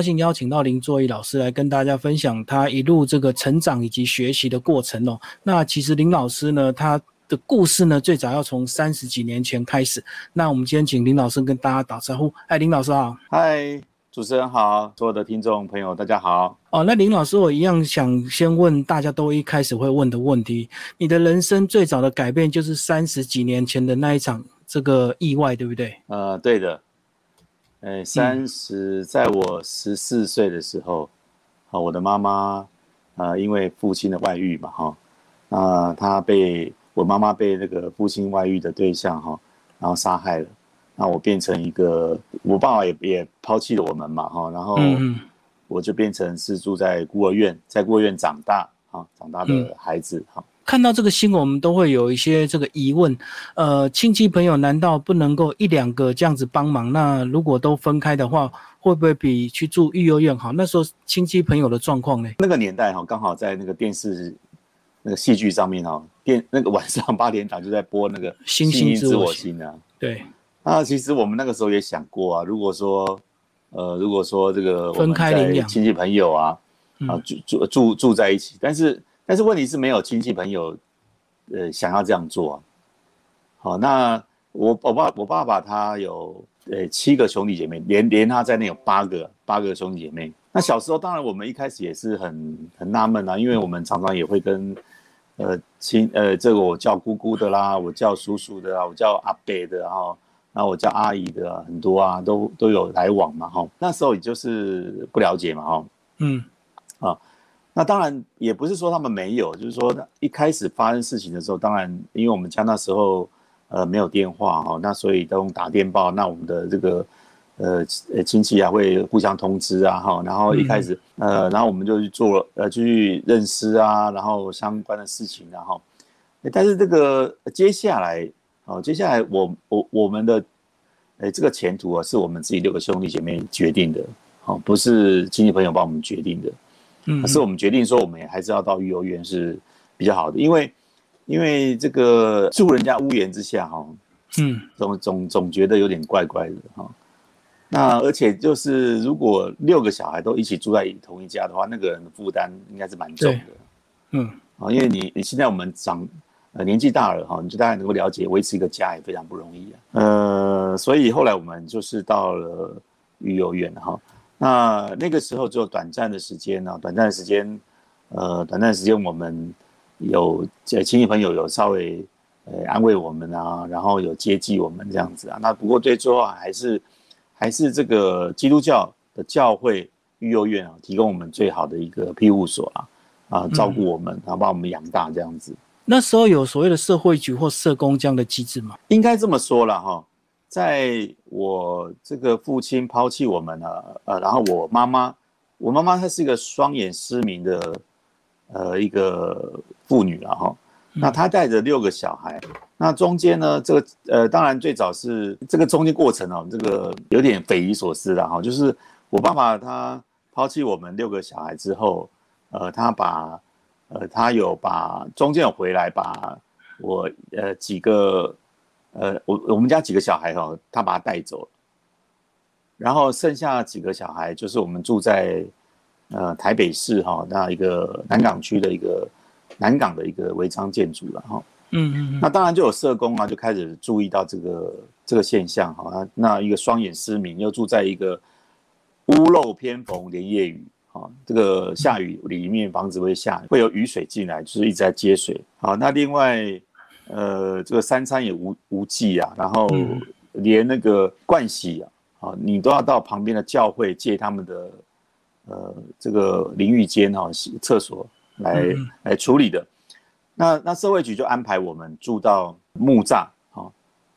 高兴邀请到林作义老师来跟大家分享他一路这个成长以及学习的过程哦。那其实林老师呢，他的故事呢，最早要从三十几年前开始。那我们今天请林老师跟大家打招呼。哎，林老师好。嗨，主持人好，所有的听众朋友大家好。哦，那林老师，我一样想先问大家都一开始会问的问题：你的人生最早的改变就是三十几年前的那一场这个意外，对不对？呃，对的。哎，三十，在我十四岁的时候，好，我的妈妈，呃，因为父亲的外遇嘛，哈，那她被我妈妈被那个父亲外遇的对象，哈，然后杀害了，那我变成一个，我爸爸也也抛弃了我们嘛，哈，然后我就变成是住在孤儿院，在孤儿院长大，哈，长大的孩子，哈。看到这个新闻，我们都会有一些这个疑问，呃，亲戚朋友难道不能够一两个这样子帮忙？那如果都分开的话，会不会比去住育幼院好？那时候亲戚朋友的状况呢？那个年代哈，刚好在那个电视那个戏剧上面哈，电那个晚上八点档就在播那个《星星之我心》啊。对。啊，其实我们那个时候也想过啊，如果说，呃，如果说这个分开领养亲戚朋友啊，啊住住住住在一起，但是。但是问题是没有亲戚朋友，呃，想要这样做啊。好，那我我爸我爸爸他有呃七个兄弟姐妹，连连他在内有八个八个兄弟姐妹。那小时候当然我们一开始也是很很纳闷啊，因为我们常常也会跟呃亲呃这个我叫姑姑的啦，我叫叔叔的啊，我叫阿伯的哈，然后我叫阿姨的很多啊，都都有来往嘛哈。那时候也就是不了解嘛哈。嗯。啊。那当然也不是说他们没有，就是说一开始发生事情的时候，当然因为我们家那时候呃没有电话哈，那所以都用打电报，那我们的这个呃呃亲戚啊会互相通知啊哈，然后一开始呃然后我们就去做呃去认识啊，然后相关的事情然后，但是这个接下来哦接下来我我我们的哎这个前途啊是我们自己六个兄弟姐妹决定的，好不是亲戚朋友帮我们决定的。可是我们决定说，我们也还是要到育幼院是比较好的，因为因为这个住人家屋檐之下哈，嗯，总总总觉得有点怪怪的哈。那而且就是如果六个小孩都一起住在同一家的话，那个人的负担应该是蛮重的，嗯，啊，因为你你现在我们长呃年纪大了哈，你就大概能够了解维持一个家也非常不容易啊，呃，所以后来我们就是到了育幼院哈。那那个时候只有短暂的时间呢，短暂的时间，呃，短暂的时间我们有亲戚朋友有稍微呃安慰我们啊，然后有接济我们这样子啊。那不过最最后还是还是这个基督教的教会育幼院啊，提供我们最好的一个庇护所啊，啊，照顾我们，然后把我们养大这样子。那时候有所谓的社会局或社工这样的机制吗？应该这么说了哈。在我这个父亲抛弃我们了，呃，然后我妈妈，我妈妈她是一个双眼失明的，呃，一个妇女了哈。那她带着六个小孩，那中间呢，这个呃，当然最早是这个中间过程哦，这个有点匪夷所思的哈，就是我爸爸他抛弃我们六个小孩之后，呃，他把呃他有把中间有回来把我呃几个。呃，我我们家几个小孩哈，他把他带走了，然后剩下几个小孩就是我们住在呃台北市哈那一个南港区的一个南港的一个违章建筑了哈，嗯嗯，那当然就有社工啊，就开始注意到这个这个现象哈，那一个双眼失明又住在一个屋漏偏逢连夜雨啊，这个下雨里面房子会下会有雨水进来，就是一直在接水，好，那另外。呃，这个三餐也无无忌啊，然后连那个盥洗啊，啊，你都要到旁边的教会借他们的呃这个淋浴间哈，洗厕所来来处理的。那那社会局就安排我们住到木栅哈，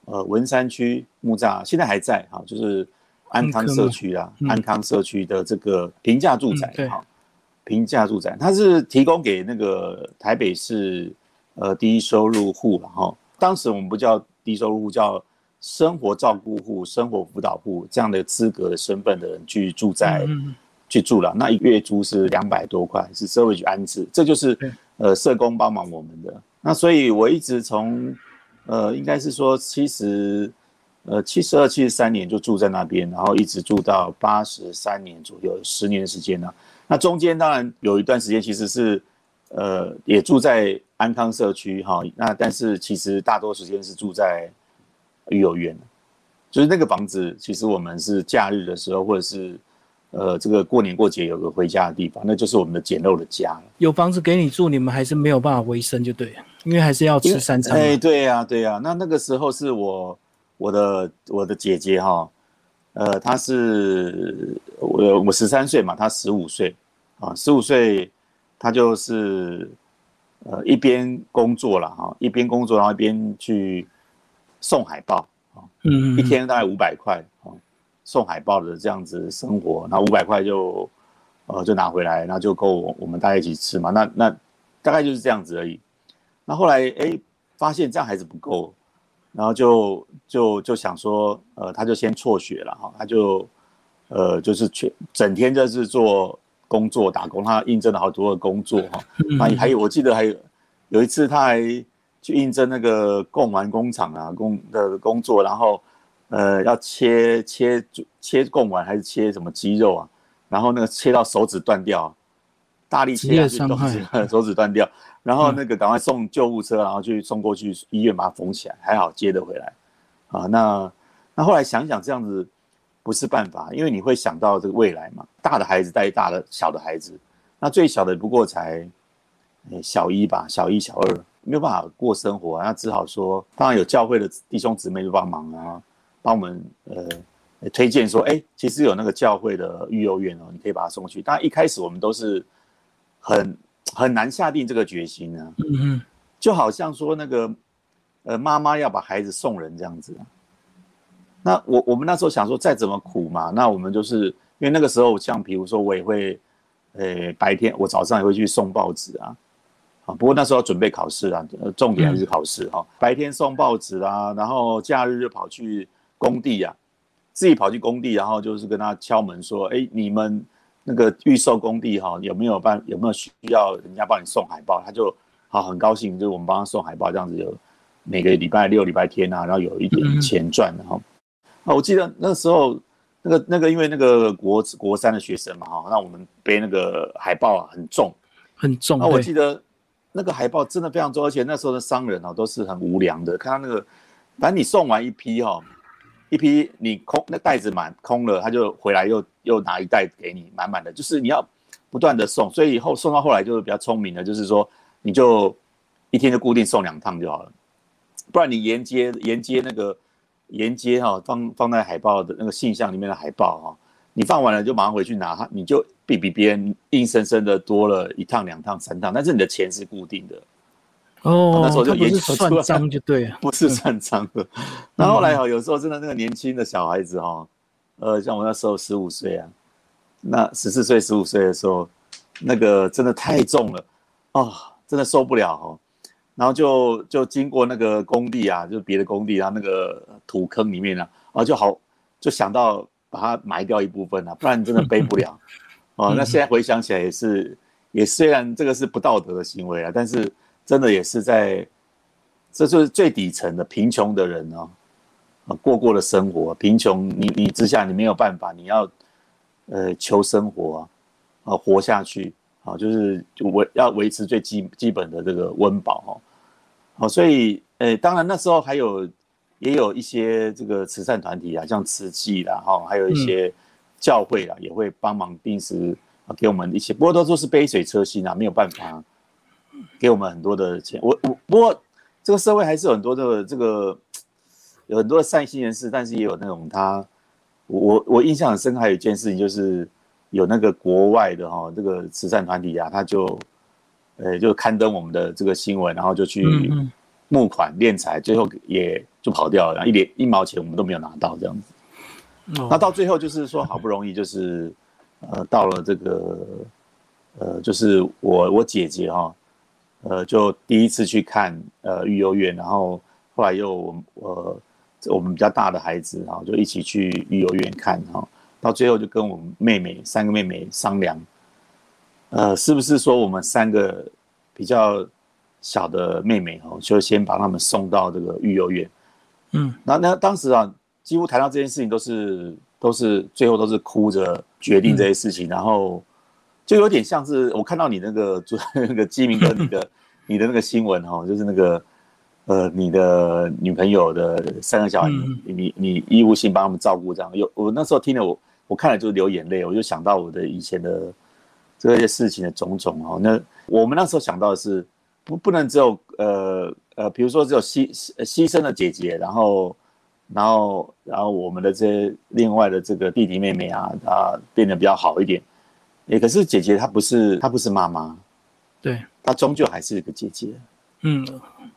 呃文山区木栅现在还在哈，就是安康社区啦，安康社区的这个平价住宅哈，平价住宅，它是提供给那个台北市。呃，低收入户了哈。当时我们不叫低收入户，叫生活照顾户、生活辅导户这样的资格的身份的人去住在去住了。那一月租是两百多块，是社会局安置，这就是呃社工帮忙我们的。那所以我一直从呃，应该是说七十呃七十二、七十三年就住在那边，然后一直住到八十三年左右，十年的时间呢。那中间当然有一段时间其实是，呃，也住在安康社区哈。那但是其实大多时间是住在育幼院，就是那个房子，其实我们是假日的时候或者是。呃，这个过年过节有个回家的地方，那就是我们的简陋的家有房子给你住，你们还是没有办法维生，就对，因为还是要吃三餐。哎，对呀，对呀。那那个时候是我我的我的姐姐哈，呃，她是我我十三岁嘛，她十五岁啊，十五岁，她就是呃一边工作了哈，一边工作然后一边去送海报啊，嗯，一天大概五百块啊。送海报的这样子生活，那五百块就，呃，就拿回来，那就够我们大家一起吃嘛。那那大概就是这样子而已。那后来哎，发现这样还是不够，然后就就就想说，呃，他就先辍学了哈，他就呃就是全整天就是做工作打工，他应征了好多的工作哈。那还有我记得还有有一次他还去应征那个贡丸工厂啊工的工作，然后。呃，要切切切贡丸还是切什么鸡肉啊？然后那个切到手指断掉，大力切下去，手指断掉，然后那个赶快送救护车，然后去送过去医院把它缝起来，还好接得回来。啊，那那后来想想这样子不是办法，因为你会想到这个未来嘛，大的孩子带大的，小的孩子，那最小的不过才小一吧，小一小二没有办法过生活，那只好说，当然有教会的弟兄姊妹就帮忙啊。帮我们呃推荐说，哎，其实有那个教会的育幼院哦，你可以把他送去。但一开始我们都是很很难下定这个决心呢，嗯就好像说那个呃妈妈要把孩子送人这样子。那我我们那时候想说，再怎么苦嘛，那我们就是因为那个时候，像比如说我也会，呃白天我早上也会去送报纸啊。啊，不过那时候准备考试啊，重点还是考试哈。白天送报纸啊，然后假日就跑去。工地呀，自己跑去工地，然后就是跟他敲门说：“哎，你们那个预售工地哈，有没有办有没有需要人家帮你送海报？”他就好很高兴，就是我们帮他送海报，这样子有每个礼拜六、礼拜天啊，然后有一点钱赚的哈。啊，我记得那时候那个那个因为那个国国三的学生嘛哈，那我们背那个海报啊很重很重。那我记得那个海报真的非常重，而且那时候的商人啊都是很无良的，看到那个反正你送完一批哈。一批你空那袋子满空了，他就回来又又拿一袋给你满满的，就是你要不断的送，所以以后送到后来就是比较聪明的，就是说你就一天就固定送两趟就好了，不然你沿街沿街那个沿街哈放放在海报的那个信箱里面的海报哈，你放完了就马上回去拿，你就比比别人硬生生的多了一趟两趟三趟，但是你的钱是固定的。哦，那时候就不是算账就对了，不是算账的。那后来哈，有时候真的那个年轻的小孩子哈，呃，像我那时候十五岁啊，那十四岁、十五岁的时候，那个真的太重了，哦，真的受不了哈。然后就就经过那个工地啊，就是别的工地啊，那个土坑里面啊，啊就好就想到把它埋掉一部分啊，不然真的背不了。哦，那现在回想起来也是，也虽然这个是不道德的行为啊，但是。真的也是在，这就是最底层的贫穷的人哦，啊过过的生活，贫穷你你之下你没有办法，你要呃求生活啊，活下去啊，就是维要维持最基基本的这个温饱哦，好，所以呃当然那时候还有也有一些这个慈善团体啊，像慈济啦哈，还有一些教会啊也会帮忙定时啊给我们一些，不过都都是杯水车薪啊，没有办法。给我们很多的钱，我我不过这个社会还是有很多的这个有很多的善心人士，但是也有那种他，我我印象很深，还有一件事情就是有那个国外的哈这个慈善团体啊，他就呃就刊登我们的这个新闻，然后就去募款敛财，最后也就跑掉了，然后一点一毛钱我们都没有拿到这样子。那到最后就是说好不容易就是呃到了这个呃就是我我姐姐哈。呃，就第一次去看呃育幼院，然后后来又我呃我们比较大的孩子哈，就一起去育幼院看哈，到最后就跟我们妹妹三个妹妹商量，呃，是不是说我们三个比较小的妹妹哦，就先把他们送到这个育幼院，嗯，那那当时啊，几乎谈到这件事情都是都是最后都是哭着决定这些事情，然后就有点像是我看到你那个就那个基民哥你的 你的那个新闻哦，就是那个呃你的女朋友的三个小孩，你你你义务性帮他们照顾这样，有我那时候听了我我看了就流眼泪，我就想到我的以前的这些事情的种种哦，那我们那时候想到的是不不能只有呃。呃，比如说只有牺牺牲的姐姐，然后，然后，然后我们的这些另外的这个弟弟妹妹啊，啊，变得比较好一点。也可是姐姐她不是她不是妈妈，对，她终究还是一个姐姐。嗯，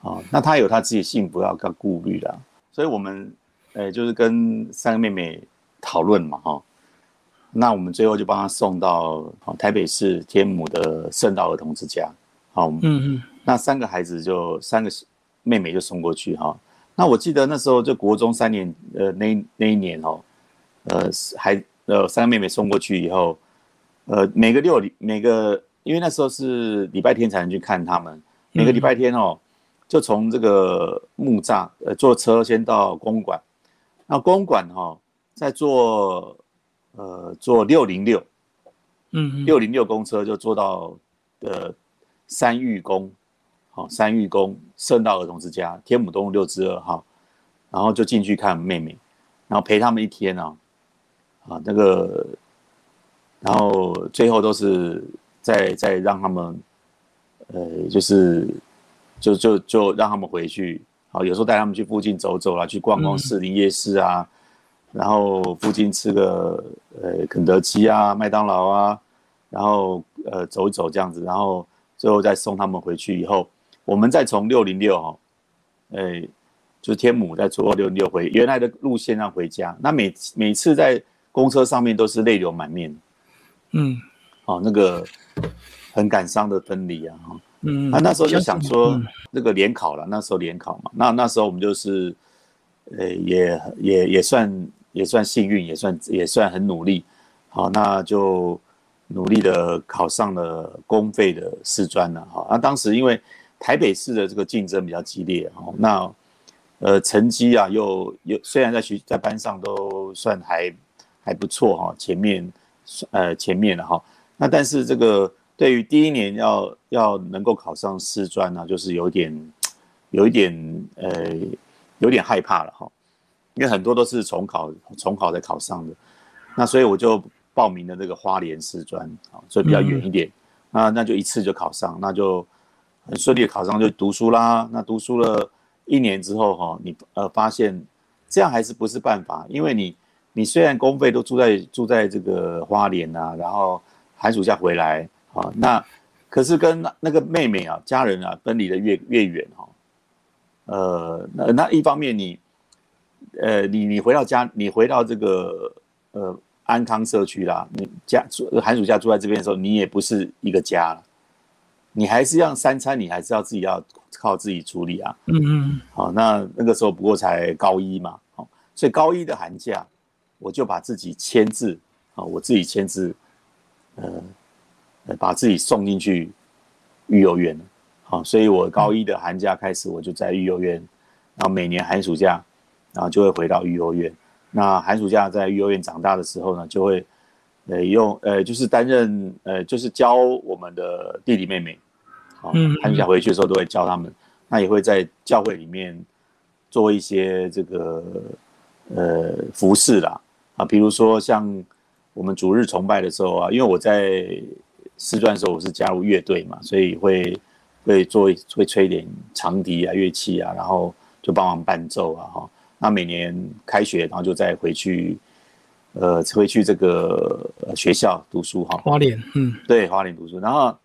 好，那她有她自己幸福要要顾虑的，所以我们，呃，就是跟三个妹妹讨论嘛，哈，那我们最后就帮他送到台北市天母的圣道儿童之家。好，嗯嗯。那三个孩子就三个妹妹就送过去哈。那我记得那时候就国中三年，呃，那那一年哦，呃，还呃三个妹妹送过去以后，呃，每个六礼每个，因为那时候是礼拜天才能去看他们，每个礼拜天哦，就从这个木栅呃坐车先到公馆，那公馆哈再坐呃坐六零六，嗯，六零六公车就坐到呃三玉宫。好，三育宫圣道儿童之家，天母东路六之二号，然后就进去看妹妹，然后陪他们一天啊，啊，那个，然后最后都是再再让他们，呃，就是就就就让他们回去，好，有时候带他们去附近走走啦，去逛逛士林夜市啊，然后附近吃个呃肯德基啊、麦当劳啊，然后呃走一走这样子，然后最后再送他们回去以后。我们再从六零六哈，哎，就是天母再坐六零六回原来的路线上回家。那每每次在公车上面都是泪流满面，嗯，哦，那个很感伤的分离啊，哈，嗯，那那时候就想说那个联考了，那时候联考嘛，那那时候我们就是，呃，也也也算也算幸运，也算也算很努力，好，那就努力的考上了公费的师专了，哈，那当时因为。台北市的这个竞争比较激烈哦，那呃成绩啊又又虽然在学在班上都算还还不错哈，前面呃前面了哈，那但是这个对于第一年要要能够考上师专呢，就是有点有一点呃有点害怕了哈，因为很多都是重考重考才考上的，那所以我就报名了这个花莲师专啊，所以比较远一点，那那就一次就考上，那就。很顺利的考上就读书啦。那读书了一年之后，哈，你呃发现这样还是不是办法？因为你你虽然公费都住在住在这个花莲啊，然后寒暑假回来啊，那可是跟那那个妹妹啊家人啊分离的越越远哈。呃，那那一方面你呃你你回到家，你回到这个呃安康社区啦，你家住寒暑假住在这边的时候，你也不是一个家了。你还是要三餐，你还是要自己要靠自己处理啊。嗯嗯。好，那那个时候不过才高一嘛，好，所以高一的寒假，我就把自己签字，啊，我自己签字，呃，把自己送进去育幼院了。好，所以我高一的寒假开始，我就在育幼院，然后每年寒暑假，然后就会回到育幼院。那寒暑假在育幼院长大的时候呢，就会，呃，用呃，就是担任呃，就是教我们的弟弟妹妹。嗯，寒暑假回去的时候都会教他们，那也会在教会里面做一些这个呃服饰啦啊，比如说像我们主日崇拜的时候啊，因为我在师专的时候我是加入乐队嘛，所以会会做会吹点长笛啊乐器啊，然后就帮忙伴奏啊哈。那每年开学然后就再回去呃回去这个学校读书哈。花莲，嗯，对，花莲读书，然后。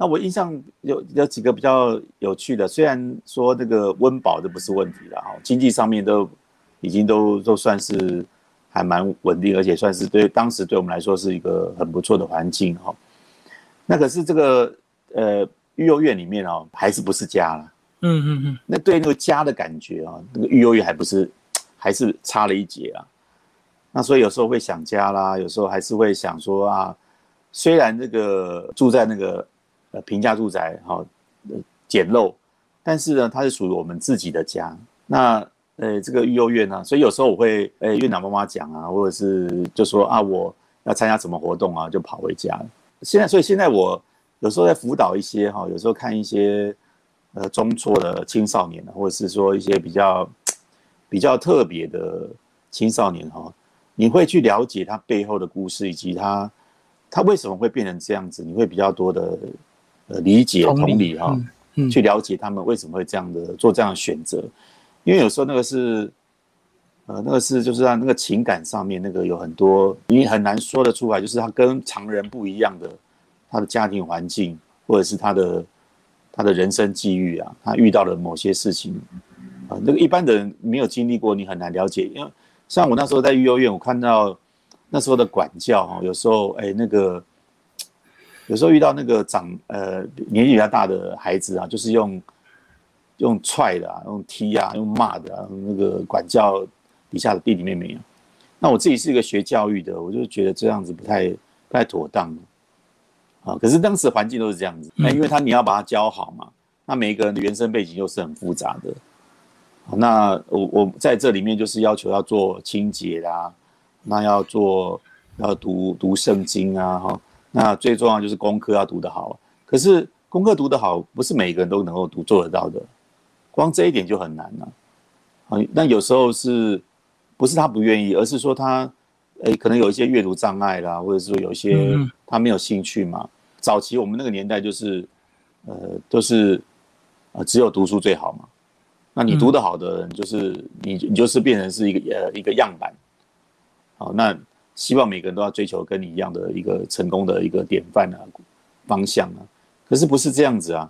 那我印象有有几个比较有趣的，虽然说那个温饱这不是问题了哈，经济上面都已经都都算是还蛮稳定，而且算是对当时对我们来说是一个很不错的环境哈。那可是这个呃育幼院里面哦，还是不是家了？嗯嗯嗯。那对那个家的感觉啊，那个育幼院还不是 还是差了一截啊。那所以有时候会想家啦，有时候还是会想说啊，虽然这个住在那个。呃，平价住宅哈，简陋，但是呢，它是属于我们自己的家。那呃这个育幼院啊，所以有时候我会呃院长妈妈讲啊，或者是就说啊我要参加什么活动啊，就跑回家。现在所以现在我有时候在辅导一些哈，有时候看一些呃中辍的青少年或者是说一些比较比较特别的青少年哈，你会去了解他背后的故事以及他他为什么会变成这样子，你会比较多的呃理解同理哈。去了解他们为什么会这样的做这样的选择，因为有时候那个是，呃，那个是就是在那个情感上面那个有很多你很难说得出来，就是他跟常人不一样的，他的家庭环境或者是他的他的人生际遇啊，他遇到的某些事情，啊，那个一般的人没有经历过，你很难了解。因为像我那时候在育幼院，我看到那时候的管教哈，有时候哎那个。有时候遇到那个长呃年纪比较大的孩子啊，就是用用踹的啊，用踢啊，用骂的啊，那个管教底下的弟弟妹妹啊。那我自己是一个学教育的，我就觉得这样子不太不太妥当啊。可是当时环境都是这样子，那因为他你要把他教好嘛，那每一个人的原生背景又是很复杂的。那我我在这里面就是要求要做清洁啦，那要做要读读圣经啊，哈。那最重要就是功课要读得好，可是功课读得好，不是每个人都能够读做得到的，光这一点就很难了。啊，那有时候是不是他不愿意，而是说他，诶，可能有一些阅读障碍啦，或者是说有一些他没有兴趣嘛。早期我们那个年代就是，呃，都是，呃，只有读书最好嘛。那你读得好的人，就是你，你就是变成是一个呃一个样板。好，那。希望每个人都要追求跟你一样的一个成功的一个典范啊方向啊，可是不是这样子啊？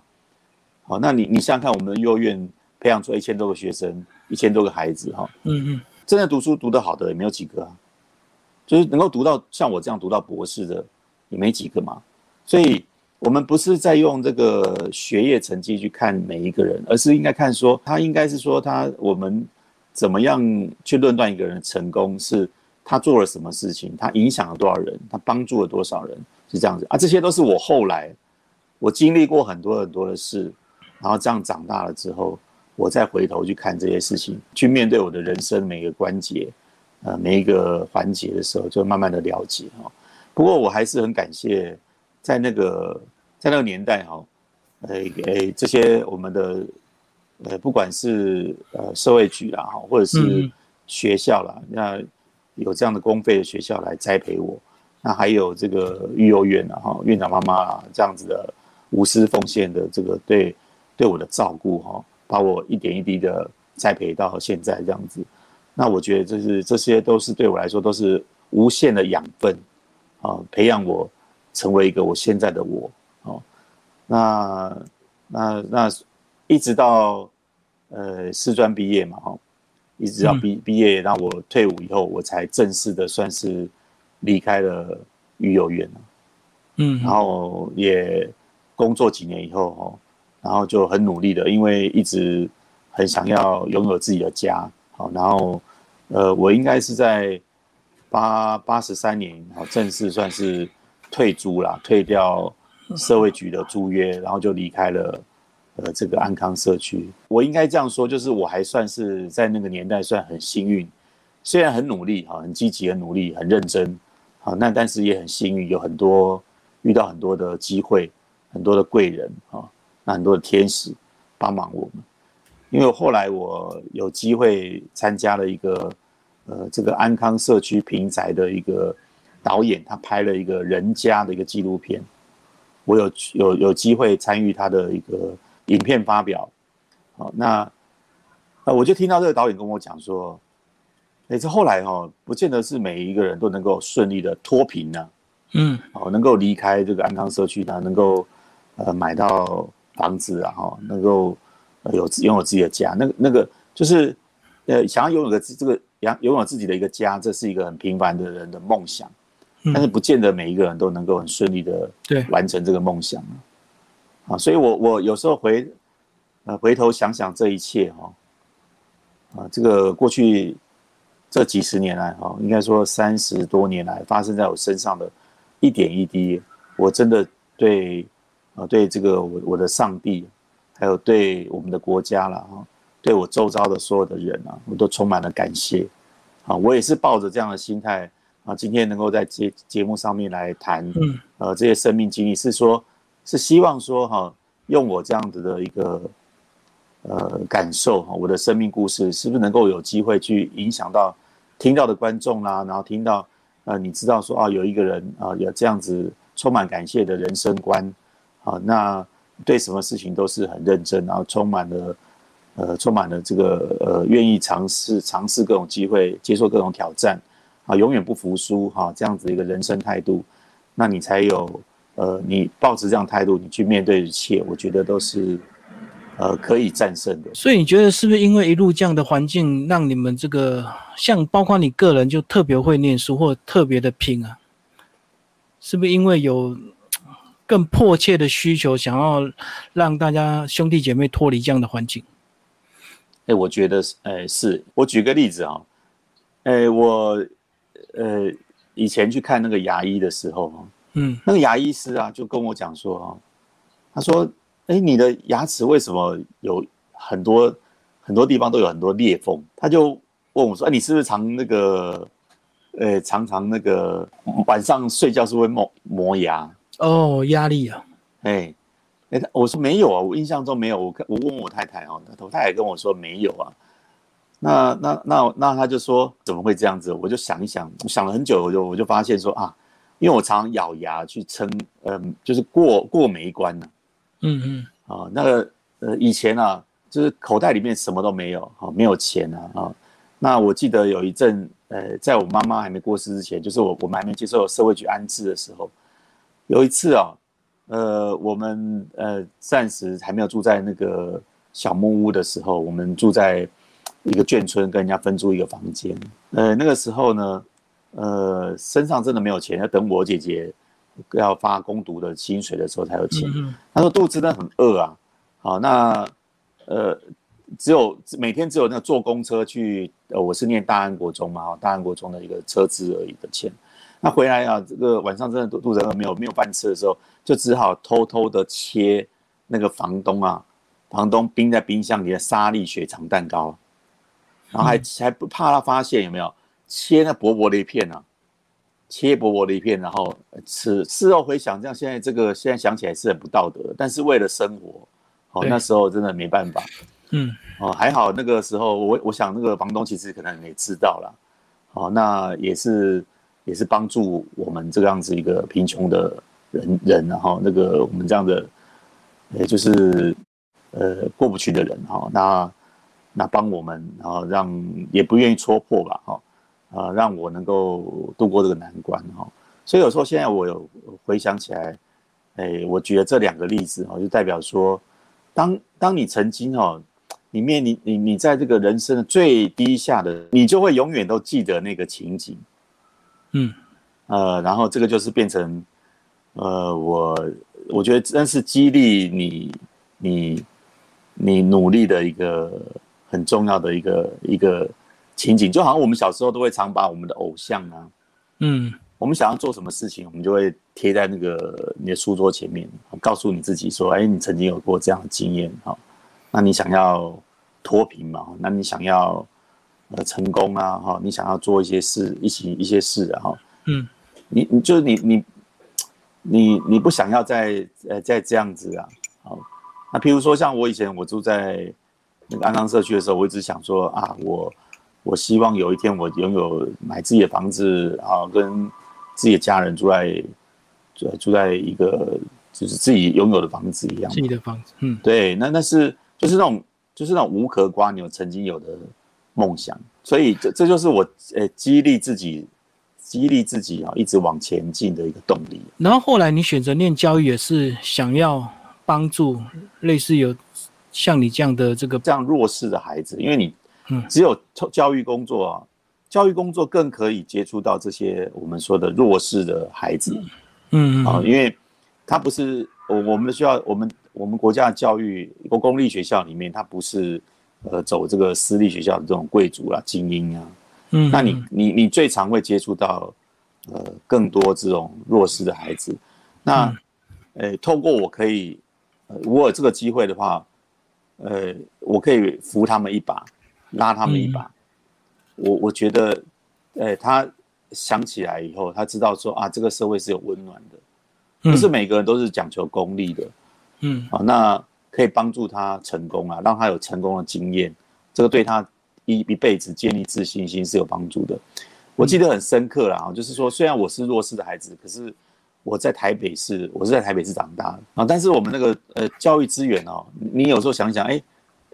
好，那你你想想看，我们的幼儿园培养出一千多个学生，一千多个孩子哈，嗯嗯，真的读书读得好的也没有几个啊，就是能够读到像我这样读到博士的也没几个嘛。所以，我们不是在用这个学业成绩去看每一个人，而是应该看说他应该是说他我们怎么样去论断一个人的成功是。他做了什么事情？他影响了多少人？他帮助了多少人？是这样子啊，这些都是我后来我经历过很多很多的事，然后这样长大了之后，我再回头去看这些事情，去面对我的人生每一个关节，呃，每一个环节的时候，就慢慢的了解哈。不过我还是很感谢，在那个在那个年代哈，呃诶，这些我们的呃，不管是呃社会局啦哈，或者是学校啦，那。有这样的公费的学校来栽培我，那还有这个育幼院啊，哈，院长妈妈这样子的无私奉献的这个对对我的照顾哈，把我一点一滴的栽培到现在这样子，那我觉得这是这些都是对我来说都是无限的养分啊，培养我成为一个我现在的我哦，那那那一直到呃师专毕业嘛，哦。一直到毕毕业，然后我退伍以后，我才正式的算是离开了育幼院嗯，然后也工作几年以后，哦，然后就很努力的，因为一直很想要拥有自己的家，好，然后呃，我应该是在八八十三年，好，正式算是退租啦，退掉社会局的租约，然后就离开了。呃，这个安康社区，我应该这样说，就是我还算是在那个年代算很幸运，虽然很努力哈，很积极、很努力、很认真，好，那但是也很幸运，有很多遇到很多的机会，很多的贵人啊，那很多的天使帮忙我们。因为后来我有机会参加了一个呃，这个安康社区平宅的一个导演，他拍了一个人家的一个纪录片，我有有有机会参与他的一个。影片发表，好，那，呃，我就听到这个导演跟我讲说，哎，这后来哈，不见得是每一个人都能够顺利的脱贫呢，嗯，哦，能够离开这个安康社区呢，能够，呃，买到房子啊，哈，能够有拥有自己的家，那个那个就是，呃，想要拥有个这个养拥有自己的一个家，这是一个很平凡的人的梦想，但是不见得每一个人都能够很顺利的对。完成这个梦想啊，所以，我我有时候回，呃，回头想想这一切哈，啊，这个过去这几十年来哈，应该说三十多年来发生在我身上的一点一滴，我真的对，啊，对这个我我的上帝，还有对我们的国家了哈，对我周遭的所有的人啊，我都充满了感谢。啊，我也是抱着这样的心态啊，今天能够在节节目上面来谈，嗯，呃，这些生命经历，是说，是希望说哈，用我这样子的一个呃感受哈，我的生命故事，是不是能够有机会去影响到听到的观众啦，然后听到呃，你知道说啊，有一个人啊，有这样子充满感谢的人生观，啊，那对什么事情都是很认真，然后充满了。呃，充满了这个呃，愿意尝试尝试各种机会，接受各种挑战，啊，永远不服输哈，这样子一个人生态度，那你才有呃，你保持这样态度，你去面对一切，我觉得都是呃可以战胜的。所以你觉得是不是因为一路这样的环境，让你们这个像包括你个人就特别会念书，或特别的拼啊？是不是因为有更迫切的需求，想要让大家兄弟姐妹脱离这样的环境？哎，我觉得是，哎，是我举个例子啊，哎，我，呃，以前去看那个牙医的时候，嗯，那个牙医师啊，就跟我讲说啊，他说，哎，你的牙齿为什么有很多很多地方都有很多裂缝？他就问我说，哎，你是不是常那个，呃，常常那个晚上睡觉是会磨磨牙？哦，压力啊，哎。哎，我说没有啊，我印象中没有。我我问我太太哦，我太太跟我说没有啊。那那那那他就说怎么会这样子？我就想一想，想了很久，我就我就发现说啊，因为我常常咬牙去撑，嗯，就是过过每一关呢。嗯嗯。啊，那个呃，以前啊，就是口袋里面什么都没有，啊，没有钱啊啊。那我记得有一阵，呃，在我妈妈还没过世之前，就是我我们还没接受社会局安置的时候，有一次啊。呃，我们呃暂时还没有住在那个小木屋的时候，我们住在一个眷村，跟人家分租一个房间。呃，那个时候呢，呃，身上真的没有钱，要等我姐姐要发工读的薪水的时候才有钱。他说肚子真的很饿啊，好，那呃，只有每天只有那个坐公车去，呃，我是念大安国中嘛，大安国中的一个车资而已的钱。那回来啊，这个晚上真的肚肚子饿，没有没有饭吃的时候，就只好偷偷的切那个房东啊，房东冰在冰箱里的沙粒雪藏蛋糕，然后还还不怕他发现有没有切那薄薄的一片呢？切薄薄的一片，然后吃。事后回想，这样现在这个现在想起来是很不道德，但是为了生活，哦，那时候真的没办法。嗯，哦，还好那个时候我我想那个房东其实可能也知道了，哦，那也是。也是帮助我们这个样子一个贫穷的人人，然后那个我们这样的，也就是呃过不去的人哈，那那帮我们，然后让也不愿意戳破吧哈，啊让我能够度过这个难关哈。所以有时候现在我有回想起来，哎，我举了这两个例子哈，就代表说，当当你曾经哈，你面临你你在这个人生的最低下的，你就会永远都记得那个情景。嗯，呃，然后这个就是变成，呃，我我觉得真是激励你，你你努力的一个很重要的一个一个情景，就好像我们小时候都会常把我们的偶像啊，嗯，我们想要做什么事情，我们就会贴在那个你的书桌前面，告诉你自己说，哎，你曾经有过这样的经验，哈，那你想要脱贫嘛？那你想要？呃，成功啊，哈，你想要做一些事，一起一些事，啊，哈，嗯，你你就是你你你你不想要再呃再这样子啊，好，那譬如说像我以前我住在那个安康社区的时候，我一直想说啊，我我希望有一天我拥有买自己的房子啊，跟自己的家人住在住住在一个就是自己拥有的房子一样，自己的房子，嗯，对，那那是就是那种就是那种无壳瓜牛曾经有的。梦想，所以这这就是我呃激励自己，激励自己啊，一直往前进的一个动力。然后后来你选择念教育，也是想要帮助类似有像你这样的这个这样弱势的孩子，因为你只有教育工作啊，教育工作更可以接触到这些我们说的弱势的孩子，嗯啊，因为他不是我我们的学校，我们我们国家的教育一个公立学校里面，他不是。呃，走这个私立学校的这种贵族啦、精英啊，嗯，那你你你最常会接触到呃更多这种弱势的孩子，那，呃，透过我可以，呃，如果有这个机会的话，呃，我可以扶他们一把，拉他们一把。我我觉得，呃，他想起来以后，他知道说啊，这个社会是有温暖的，不是每个人都是讲求功利的。嗯，啊，那可以帮助他成功啊，让他有成功的经验，这个对他一一辈子建立自信心是有帮助的。我记得很深刻了啊，就是说，虽然我是弱势的孩子，可是我在台北市，我是在台北市长大的啊。但是我们那个呃教育资源哦，你有时候想想，哎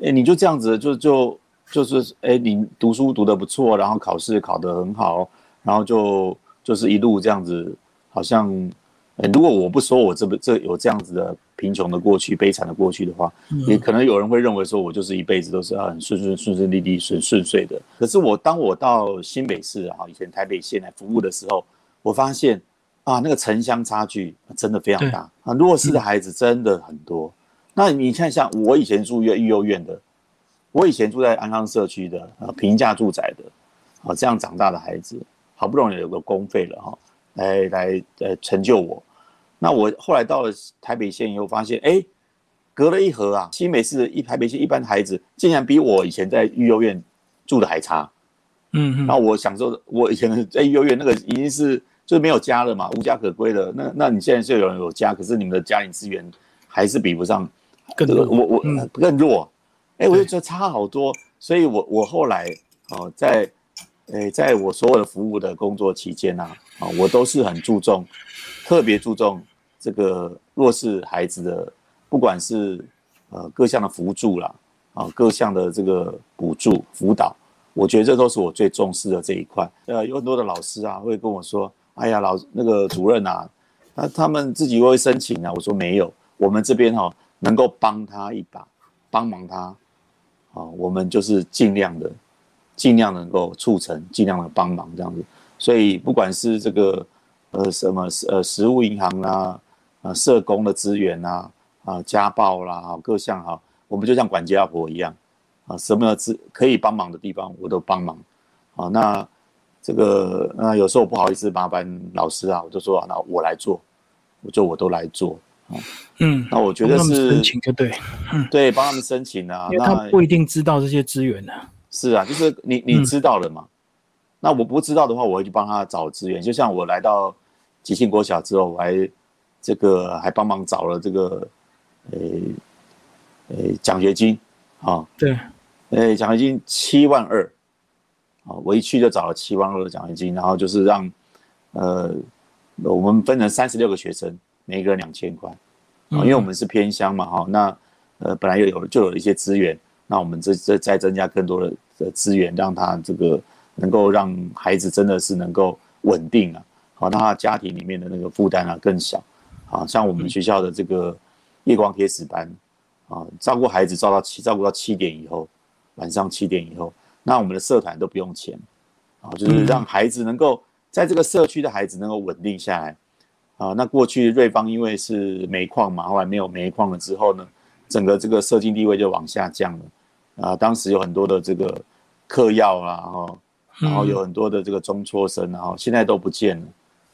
哎，你就这样子，就就就是哎，你读书读得不错，然后考试考得很好，然后就就是一路这样子，好像，如果我不说我这不这有这样子的。贫穷的过去，悲惨的过去的话，也可能有人会认为说，我就是一辈子都是很顺顺顺顺利利顺顺遂的。可是我当我到新北市啊，以前台北县来服务的时候，我发现啊，那个城乡差距真的非常大啊，弱势的孩子真的很多。那你看，像我以前住院育幼院的，我以前住在安康社区的啊，平价住宅的啊，这样长大的孩子，好不容易有个公费了哈，来来呃成就我。那我后来到了台北县以后，发现哎，隔了一河啊，新北市一台北县一般的孩子，竟然比我以前在育幼院住的还差。嗯，然后我享受我以前在育幼院那个已经是就是没有家了嘛，无家可归了。那那你现在就有人有家，可是你们的家庭资源还是比不上，更弱。我我更弱。哎，我就觉得差好多。所以我我后来哦，在哎，在我所有的服务的工作期间呐，啊，我都是很注重。特别注重这个弱势孩子的，不管是呃各项的辅助啦，啊各项的这个补助辅导，我觉得这都是我最重视的这一块。呃，有很多的老师啊会跟我说：“哎呀，老那个主任啊，那他们自己会申请啊。”我说没有，我们这边哈能够帮他一把，帮忙他，啊，我们就是尽量的，尽量能够促成，尽量的帮忙这样子。所以不管是这个。呃，什么呃，食物银行啦，啊，社工的资源呐，啊，家暴啦，哈，各项哈，我们就像管家婆一样，啊，什么资可以帮忙的地方我都帮忙，啊，那这个那有时候不好意思麻烦老师啊，我就说那我来做，我就我都来做，啊，嗯，那我觉得是申请就对，对，帮他们申请啊，因为他不一定知道这些资源呢，是啊，就是你你知道了嘛，那我不知道的话，我会去帮他找资源，就像我来到。吉庆国小之后，我还这个还帮忙找了这个，呃，呃奖学金，啊，对，呃奖学金七万二，啊，我一去就找了七万二的奖学金，然后就是让，呃，我们分成三十六个学生，每个人两千块，啊，因为我们是偏乡嘛，哈，那呃本来又有就有一些资源，那我们这这再增加更多的的资源，让他这个能够让孩子真的是能够稳定啊。好，那他家庭里面的那个负担啊更小，啊，像我们学校的这个夜光贴纸班，啊，照顾孩子照到七，照顾到七点以后，晚上七点以后，那我们的社团都不用钱，啊，就是让孩子能够在这个社区的孩子能够稳定下来，啊，那过去瑞芳因为是煤矿嘛，后来没有煤矿了之后呢，整个这个社经地位就往下降了，啊，当时有很多的这个嗑药啊，哈，然后有很多的这个中辍生，然后现在都不见了。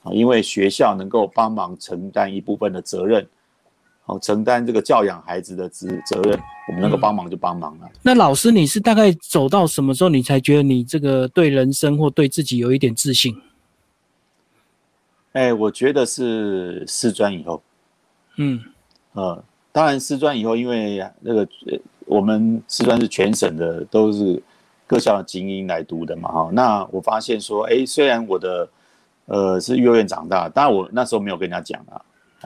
啊，因为学校能够帮忙承担一部分的责任，好承担这个教养孩子的责责任，我们能够帮忙就帮忙了。那老师，你是大概走到什么时候，你才觉得你这个对人生或对自己有一点自信？哎，我觉得是师专以后。嗯，呃，当然师专以后，因为那个我们师专是全省的，都是各校的精英来读的嘛，哈。那我发现说，哎，虽然我的呃，是幼儿园长大，当然我那时候没有跟人家讲啊，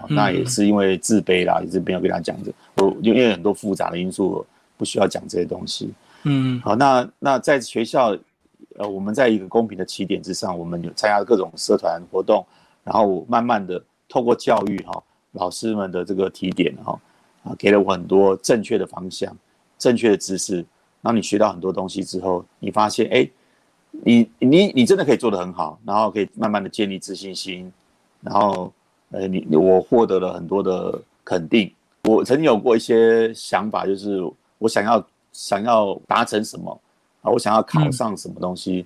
那也是因为自卑啦，也是没有跟他讲的。我因为很多复杂的因素，不需要讲这些东西。嗯，好，那那在学校，呃，我们在一个公平的起点之上，我们有参加各种社团活动，然后慢慢的透过教育哈，老师们的这个提点哈，啊，给了我很多正确的方向、正确的知识。然后你学到很多东西之后，你发现哎。你你你真的可以做得很好，然后可以慢慢的建立自信心，然后，呃，你我获得了很多的肯定。我曾经有过一些想法，就是我想要想要达成什么啊，我想要考上什么东西，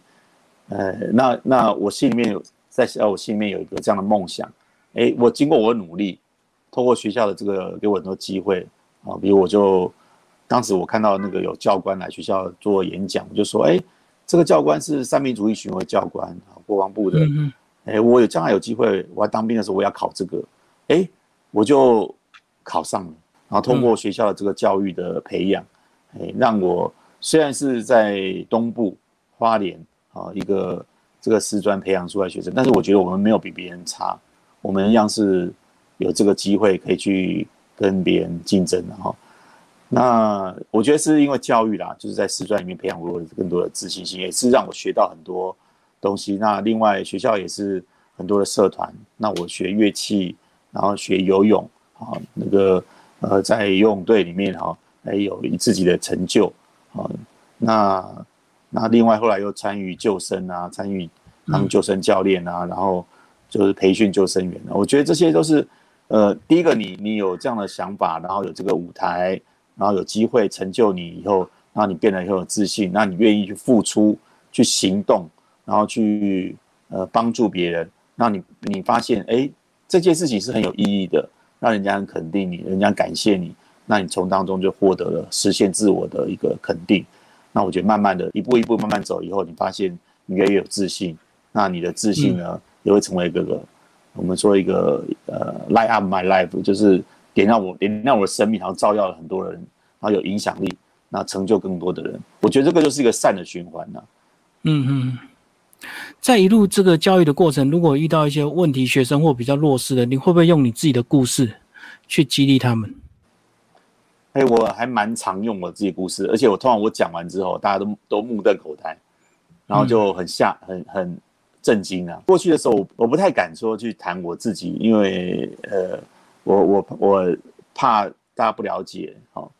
呃，那那我心里面有在我心里面有一个这样的梦想，哎，我经过我的努力，通过学校的这个给我很多机会啊，比如我就当时我看到那个有教官来学校做演讲，我就说，哎，这个教官是三民主义巡回教官国防部的，哎，我有将来有机会，我要当兵的时候，我要考这个，哎，我就考上了，然后通过学校的这个教育的培养，哎，让我虽然是在东部花莲啊一个这个师专培养出来学生，但是我觉得我们没有比别人差，我们一样是有这个机会可以去跟别人竞争的哈。那我觉得是因为教育啦，就是在师专里面培养我更多的自信心，也是让我学到很多东西。那另外学校也是很多的社团，那我学乐器，然后学游泳，啊，那个呃在游泳队里面哈，还有自己的成就，啊，那那另外后来又参与救生啊，参与当救生教练啊，然后就是培训救生员。我觉得这些都是呃，第一个你你有这样的想法，然后有这个舞台。然后有机会成就你以后，那你变得很有自信，那你愿意去付出、去行动，然后去呃帮助别人，那你你发现哎这件事情是很有意义的，让人家很肯定你，人家感谢你，那你从当中就获得了实现自我的一个肯定。那我觉得慢慢的一步一步慢慢走以后，你发现你越来越有自信，那你的自信呢也会成为一个个我们说一个呃 light up my life，就是。点亮我，点亮我的生命，然后照耀了很多人，然后有影响力，那成就更多的人。我觉得这个就是一个善的循环呐。嗯嗯，在一路这个教育的过程，如果遇到一些问题学生或比较弱势的，你会不会用你自己的故事去激励他们？哎，我还蛮常用我自己故事，而且我通常我讲完之后，大家都都目瞪口呆，然后就很吓，很很震惊啊。过去的时候，我不太敢说去谈我自己，因为呃。我我我怕大家不了解，好，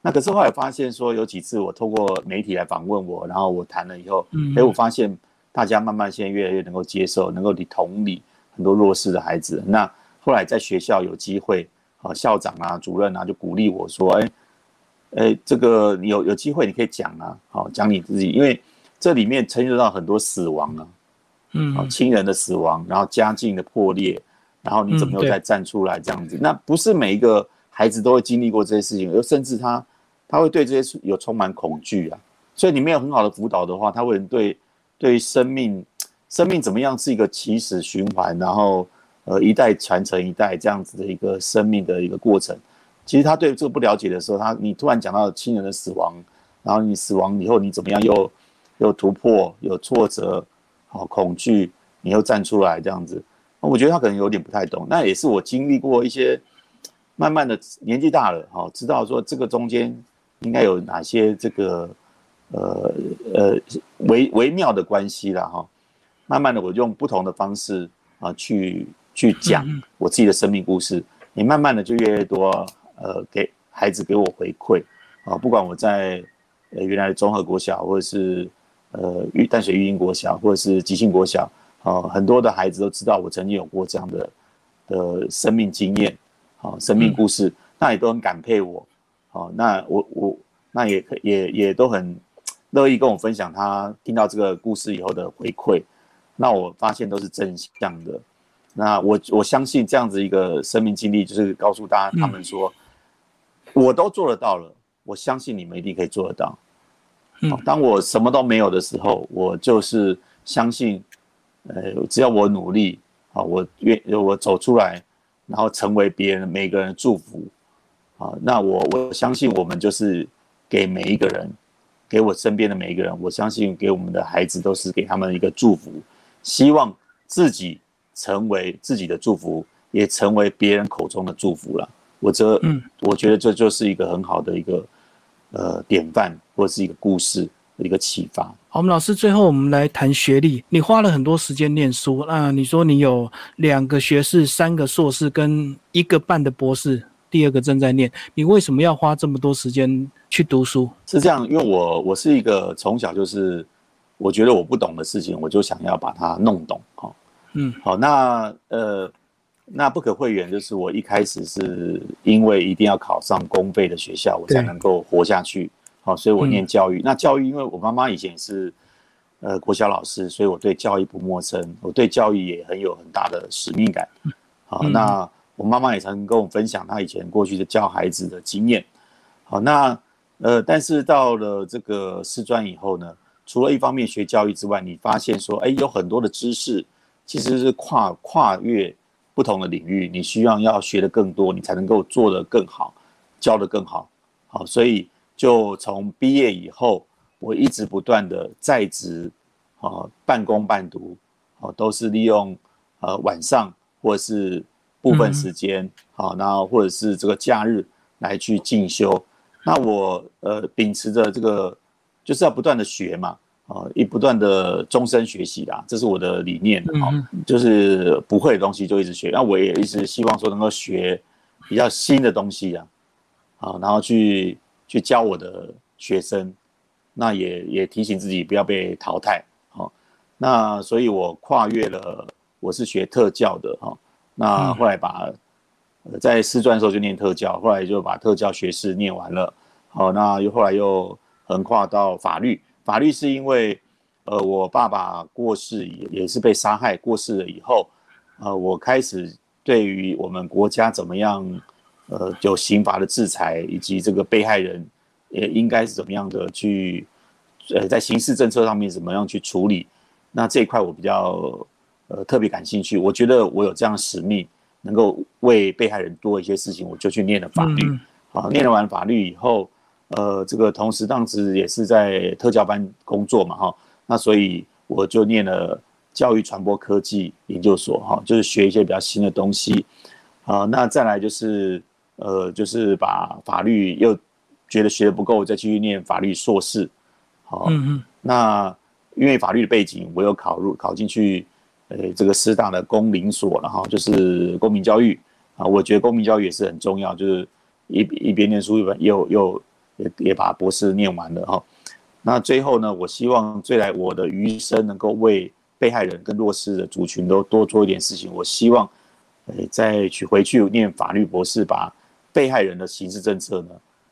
那可是后来发现说有几次我透过媒体来访问我，然后我谈了以后，哎，我发现大家慢慢现在越来越能够接受，能够理同理很多弱势的孩子。那后来在学校有机会，啊，校长啊、主任啊就鼓励我说，哎，哎，这个你有有机会你可以讲啊，好，讲你自己，因为这里面牵涉到很多死亡啊，嗯，亲人的死亡，然后家境的破裂。然后你怎么又再站出来这样子？那不是每一个孩子都会经历过这些事情，而甚至他他会对这些有充满恐惧啊。所以你没有很好的辅导的话，他会对对于生命生命怎么样是一个起始循环，然后呃一代传承一代这样子的一个生命的一个过程。其实他对这个不了解的时候，他你突然讲到亲人的死亡，然后你死亡以后你怎么样又又突破有挫折，好恐惧，你又站出来这样子。我觉得他可能有点不太懂，那也是我经历过一些，慢慢的年纪大了，哈，知道说这个中间应该有哪些这个呃呃微微妙的关系了，哈，慢慢的我用不同的方式啊去去讲我自己的生命故事，你慢慢的就越来越多呃给孩子给我回馈啊，不管我在呃原来的综合国小，或者是呃玉淡水育英国小，或者是吉庆国小。哦，很多的孩子都知道我曾经有过这样的的生命经验，好，生命故事，那也都很感佩我，好，那我我那也也也都很乐意跟我分享他听到这个故事以后的回馈，那我发现都是正向的，那我我相信这样子一个生命经历，就是告诉大家他们说，我都做得到了，我相信你们一定可以做得到，嗯，当我什么都没有的时候，我就是相信。呃，只要我努力，啊，我愿我走出来，然后成为别人每个人的祝福，啊，那我我相信我们就是给每一个人，给我身边的每一个人，我相信给我们的孩子都是给他们一个祝福，希望自己成为自己的祝福，也成为别人口中的祝福了。我这，嗯，我觉得这就是一个很好的一个呃典范，或者是一个故事。一个启发。好，我们老师最后我们来谈学历。你花了很多时间念书，那你说你有两个学士、三个硕士跟一个半的博士，第二个正在念。你为什么要花这么多时间去读书？是这样，因为我我是一个从小就是我觉得我不懂的事情，我就想要把它弄懂。哈，嗯，好，那呃，那不可讳言，就是我一开始是因为一定要考上公费的学校，我才能够活下去。好，所以我念教育。那教育，因为我妈妈以前也是呃国小老师，所以我对教育不陌生。我对教育也很有很大的使命感。好，那我妈妈也曾跟我分享她以前过去的教孩子的经验。好，那呃，但是到了这个师专以后呢，除了一方面学教育之外，你发现说，哎，有很多的知识其实是跨跨越不同的领域，你需要要学的更多，你才能够做得更好，教得更好。好，所以就从毕业以后，我一直不断的在职，啊，半工半读，啊，都是利用呃晚上或是部分时间，好，然后或者是这个假日来去进修。那我呃秉持着这个，就是要不断的学嘛，啊，一不断的终身学习啦，这是我的理念啊，就是不会的东西就一直学。那我也一直希望说能够学比较新的东西呀，啊，然后去去教我的学生，那也也提醒自己不要被淘汰，好，那所以我跨越了，我是学特教的哈，那后来把。在师专的时候就念特教，后来就把特教学士念完了。好，那又后来又横跨到法律。法律是因为，呃，我爸爸过世也也是被杀害过世了以后，呃，我开始对于我们国家怎么样，呃，有刑罚的制裁，以及这个被害人也应该是怎么样的去，呃，在刑事政策上面怎么样去处理。那这一块我比较呃特别感兴趣，我觉得我有这样的使命。能够为被害人多一些事情，我就去念了法律。好，念了完法律以后，呃，这个同时当时也是在特教班工作嘛，哈，那所以我就念了教育传播科技研究所，哈，就是学一些比较新的东西。啊，那再来就是，呃，就是把法律又觉得学的不够，再继续念法律硕士。好，嗯嗯那因为法律的背景，我有考入考进去。呃，这个师大的公民所，然后就是公民教育啊，我觉得公民教育也是很重要，就是一一边念书，一边又又也也把博士念完了哈。那最后呢，我希望未来我的余生能够为被害人跟弱势的族群都多做一点事情。我希望，呃，再去回去念法律博士，把被害人的刑事政策呢，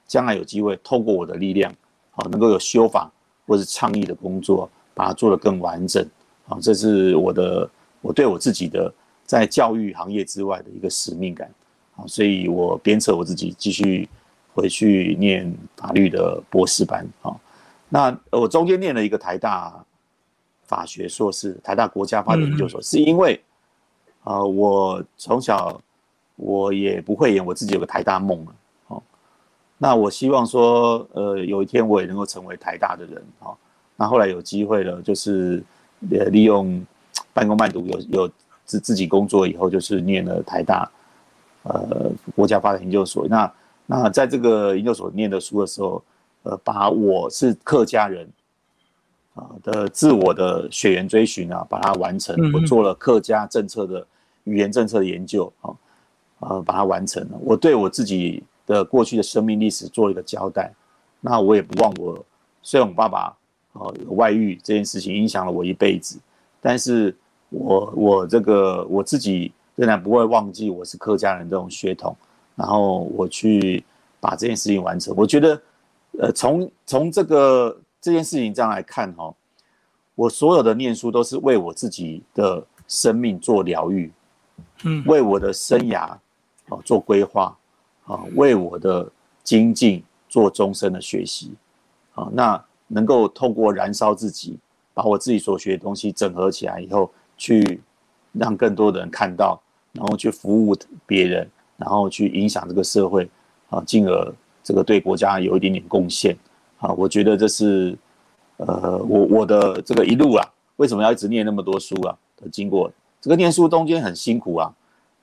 将来有机会透过我的力量，好，能够有修法或是倡议的工作，把它做得更完整。啊，这是我的，我对我自己的在教育行业之外的一个使命感，啊，所以我鞭策我自己继续回去念法律的博士班，啊，那我中间念了一个台大法学硕士，台大国家法律研究所，是因为，啊，我从小我也不会演，我自己有个台大梦了，哦，那我希望说，呃，有一天我也能够成为台大的人，哦，那后来有机会了，就是。呃，利用半工半读，有有自自己工作以后，就是念了台大，呃，国家发展研究所。那那在这个研究所念的书的时候，呃，把我是客家人啊的自我的血缘追寻啊，把它完成。我做了客家政策的语言政策的研究，啊，呃，把它完成了。我对我自己的过去的生命历史做一个交代。那我也不忘我，虽然我爸爸。哦，外遇这件事情影响了我一辈子，但是我我这个我自己仍然不会忘记我是客家人这种血统，然后我去把这件事情完成。我觉得，呃，从从这个这件事情这样来看哈，我所有的念书都是为我自己的生命做疗愈，嗯，为我的生涯哦做规划，啊，为我的精进做终身的学习，啊，那。能够透过燃烧自己，把我自己所学的东西整合起来以后，去让更多的人看到，然后去服务别人，然后去影响这个社会，啊，进而这个对国家有一点点贡献，啊，我觉得这是，呃，我我的这个一路啊，为什么要一直念那么多书啊？的经过，这个念书中间很辛苦啊，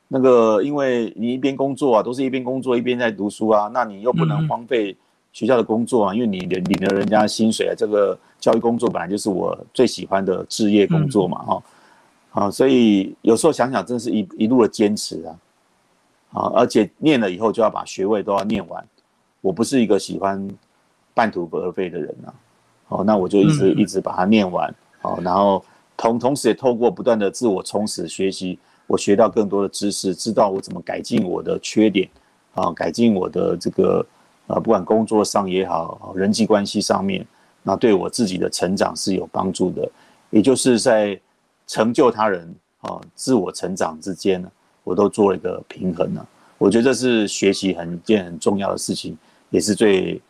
那个因为你一边工作啊，都是一边工作一边在读书啊，那你又不能荒废。学校的工作啊，因为你领领了人家薪水啊，这个教育工作本来就是我最喜欢的置业工作嘛，哈，啊，所以有时候想想，真是一一路的坚持啊，啊，而且念了以后就要把学位都要念完，我不是一个喜欢半途而废的人啊，哦，那我就一直一直把它念完，哦，然后同同时也透过不断的自我充实学习，我学到更多的知识，知道我怎么改进我的缺点，啊，改进我的这个。啊，不管工作上也好，人际关系上面，那对我自己的成长是有帮助的。也就是在成就他人啊，自我成长之间呢，我都做了一个平衡呢。我觉得这是学习很一件很重要的事情，也是最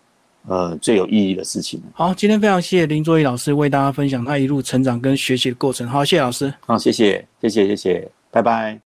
呃最有意义的事情。好，今天非常谢谢林作义老师为大家分享他一路成长跟学习的过程。好，谢谢老师。好，谢谢，谢谢，谢谢，拜拜。